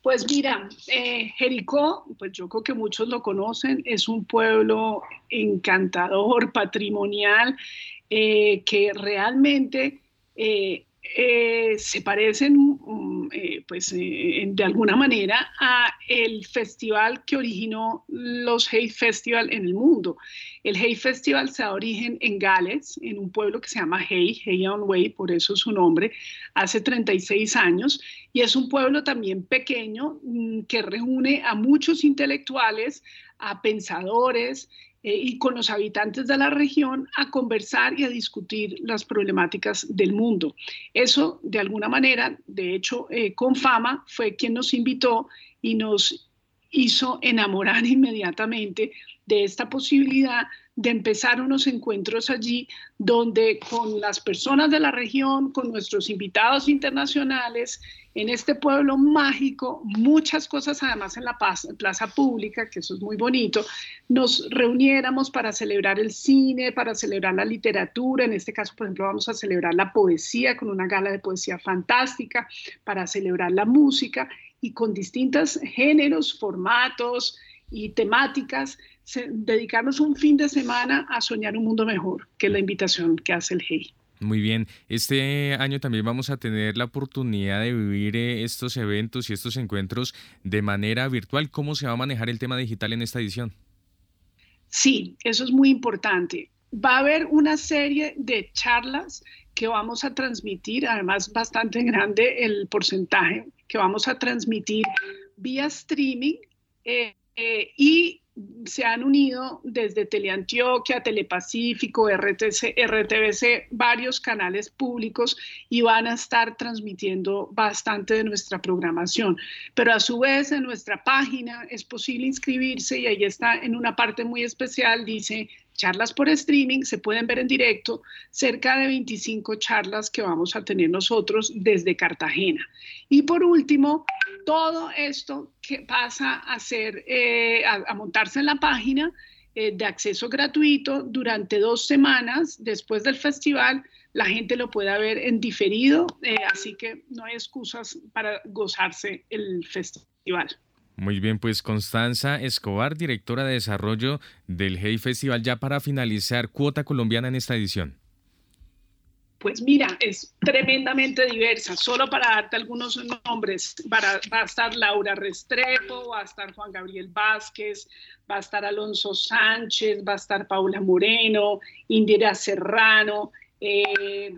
Pues mira, eh, Jericó, pues yo creo que muchos lo conocen, es un pueblo encantador, patrimonial, eh, que realmente eh, eh, se parecen eh, pues eh, de alguna manera a el festival que originó los Hay Festival en el mundo. El Hay Festival se da origen en Gales, en un pueblo que se llama Hay, Hay on Way, por eso su nombre, hace 36 años, y es un pueblo también pequeño mm, que reúne a muchos intelectuales, a pensadores, eh, y con los habitantes de la región a conversar y a discutir las problemáticas del mundo. Eso, de alguna manera, de hecho, eh, con fama fue quien nos invitó y nos hizo enamorar inmediatamente de esta posibilidad de empezar unos encuentros allí donde con las personas de la región, con nuestros invitados internacionales, en este pueblo mágico, muchas cosas además en la plaza pública, que eso es muy bonito, nos reuniéramos para celebrar el cine, para celebrar la literatura, en este caso, por ejemplo, vamos a celebrar la poesía con una gala de poesía fantástica, para celebrar la música y con distintos géneros, formatos y temáticas, dedicarnos un fin de semana a soñar un mundo mejor, que es la invitación que hace el GEI. Muy bien, este año también vamos a tener la oportunidad de vivir eh, estos eventos y estos encuentros de manera virtual. ¿Cómo se va a manejar el tema digital en esta edición? Sí, eso es muy importante. Va a haber una serie de charlas que vamos a transmitir, además bastante grande el porcentaje que vamos a transmitir vía streaming eh, eh, y se han unido desde Teleantioquia, Telepacífico, RTC, RTBC, varios canales públicos y van a estar transmitiendo bastante de nuestra programación. Pero a su vez en nuestra página es posible inscribirse y ahí está en una parte muy especial, dice charlas por streaming, se pueden ver en directo, cerca de 25 charlas que vamos a tener nosotros desde Cartagena. Y por último, todo esto que pasa a, ser, eh, a, montarse en la página eh, de acceso gratuito durante dos semanas después del festival. La gente lo pueda ver en diferido, eh, así que no hay excusas para gozarse el festival. Muy bien, pues Constanza Escobar, directora de desarrollo del Hey Festival, ya para finalizar, cuota colombiana en esta edición. Pues mira, es tremendamente diversa. Solo para darte algunos nombres, va a estar Laura Restrepo, va a estar Juan Gabriel Vázquez, va a estar Alonso Sánchez, va a estar Paula Moreno, Indira Serrano, eh,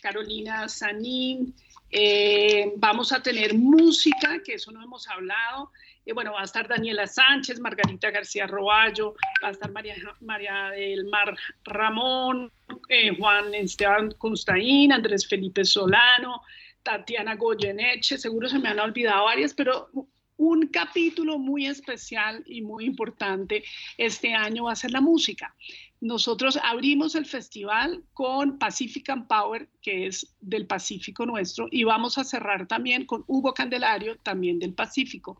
Carolina Sanín. Eh, vamos a tener música, que eso no hemos hablado. Eh, bueno, va a estar Daniela Sánchez, Margarita García Roballo, va a estar María, María del Mar Ramón, eh, Juan Esteban Constaín, Andrés Felipe Solano, Tatiana Goyeneche, seguro se me han olvidado varias, pero un capítulo muy especial y muy importante este año va a ser la música. Nosotros abrimos el festival con Pacific and Power, que es del Pacífico nuestro, y vamos a cerrar también con Hugo Candelario, también del Pacífico.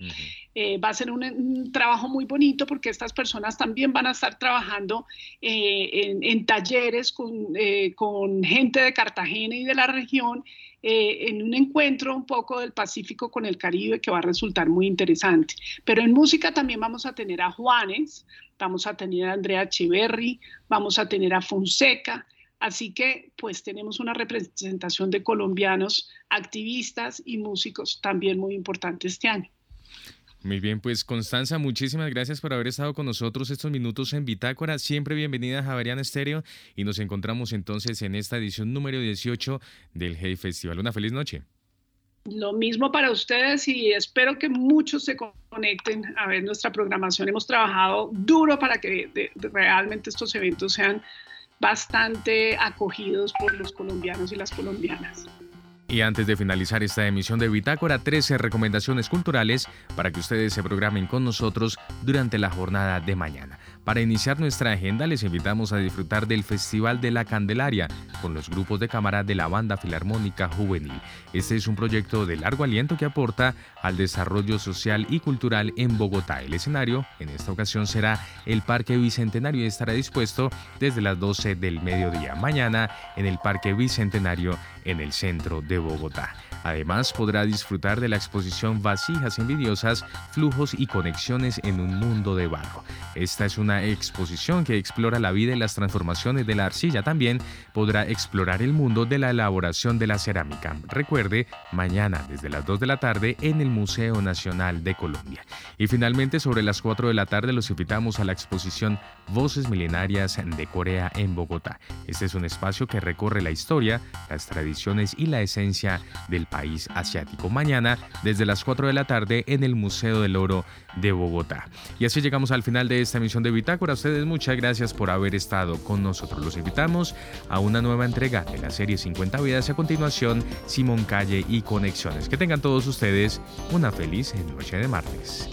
Eh, va a ser un, trabajo muy bonito porque estas personas también van a estar trabajando eh, en, talleres con, eh, con gente de Cartagena y de la región eh, en un encuentro un poco del Pacífico con el Caribe que va a resultar muy interesante. Pero en música también vamos a tener a Juanes, vamos a tener a Andrea Echeverry, vamos a tener a Fonseca, Así que pues tenemos una representación de colombianos, activistas y músicos también muy importante este año. Muy bien, pues Constanza, muchísimas gracias por haber estado con nosotros estos minutos en Bitácora. Siempre bienvenida a Javeriana Estéreo y nos encontramos entonces en esta edición número 18 del Hey Festival. Una feliz noche. Lo mismo para ustedes y espero que muchos se conecten a ver nuestra programación. Hemos trabajado duro para que realmente estos eventos sean bastante acogidos por los colombianos y las colombianas. Y antes de finalizar esta emisión de Bitácora, 13 recomendaciones culturales para que ustedes se programen con nosotros durante la jornada de mañana. Para iniciar nuestra agenda les invitamos a disfrutar del Festival de la Candelaria con los grupos de cámara de la Banda Filarmónica Juvenil. Este es un proyecto de largo aliento que aporta al desarrollo social y cultural en Bogotá. El escenario en esta ocasión será el Parque Bicentenario y estará dispuesto desde las 12 del mediodía mañana en el Parque Bicentenario en el centro de Bogotá. Además, podrá disfrutar de la exposición Vasijas envidiosas, flujos y conexiones en un mundo de barro. Esta es una exposición que explora la vida y las transformaciones de la arcilla. También podrá explorar el mundo de la elaboración de la cerámica. Recuerde, mañana desde las 2 de la tarde en el Museo Nacional de Colombia. Y finalmente, sobre las 4 de la tarde, los invitamos a la exposición Voces Milenarias de Corea en Bogotá. Este es un espacio que recorre la historia, las tradiciones y la esencia del país asiático. Mañana, desde las 4 de la tarde, en el Museo del Oro de Bogotá. Y así llegamos al final de esta emisión de Bitácora. Ustedes muchas gracias por haber estado con nosotros. Los invitamos a una nueva entrega de la serie 50 vidas a continuación Simón Calle y Conexiones. Que tengan todos ustedes una feliz noche de martes.